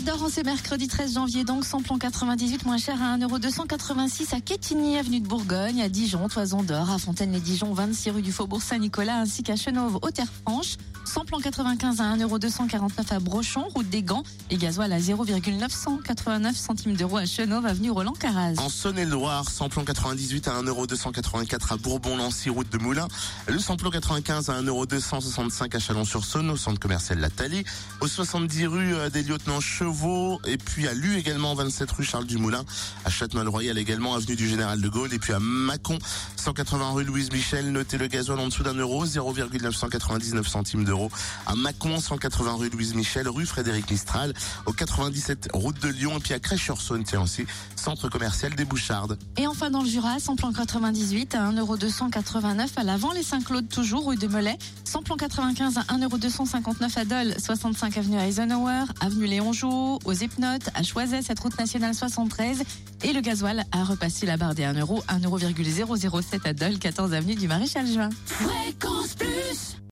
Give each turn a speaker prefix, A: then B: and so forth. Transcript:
A: En d'Or, c'est mercredi 13 janvier, donc samplon 98 moins cher à 1,286€ à Quétigny, avenue de Bourgogne, à Dijon, Toison d'Or, à Fontaine-les-Dijon, 26 rue du Faubourg Saint-Nicolas, ainsi qu'à Chenauve, aux Terres Franches. Samplon 95 à 1,249€ à Brochon, route des Gants, et gasoil à 0,989 centimes d'euros à Chenauve, avenue Roland Caraz.
B: En Saône-et-Loire, samplon 98 à 1,284€ à Bourbon-Lancy, route de Moulins. Le samplon 95 à 1,265€ à Chalon-sur-Saône, au centre commercial La Thalie. Au 70 rue euh, des Lieutenants Chevaux. Et puis à Lu également, 27 rue Charles Dumoulin. À Châtenois-le-Royal également, avenue du Général de Gaulle. Et puis à Mâcon, 180 rue Louise Michel. Notez le gasoil en dessous d'un euro, 0,999 centimes d'euros. À Mâcon, 180 rue Louise Michel, rue Frédéric Mistral. Au 97 route de Lyon. Et puis à Crèche-sur-Saône, tiens aussi, centre commercial des Bouchardes.
A: Et enfin dans le Jura, samplon 98 à 1,289€ à l'avant les Saint-Claude toujours rue de Melay, samplon 95 à 1,259€ à Dole, 65 avenue Eisenhower, avenue Léon Jouot, aux Hypnotes, à Choiset, cette route nationale 73 et le gasoil a repassé la barre des 1€, 1,007€ 7 à 14 avenue du Maréchal Juin.
C: Fréquence Plus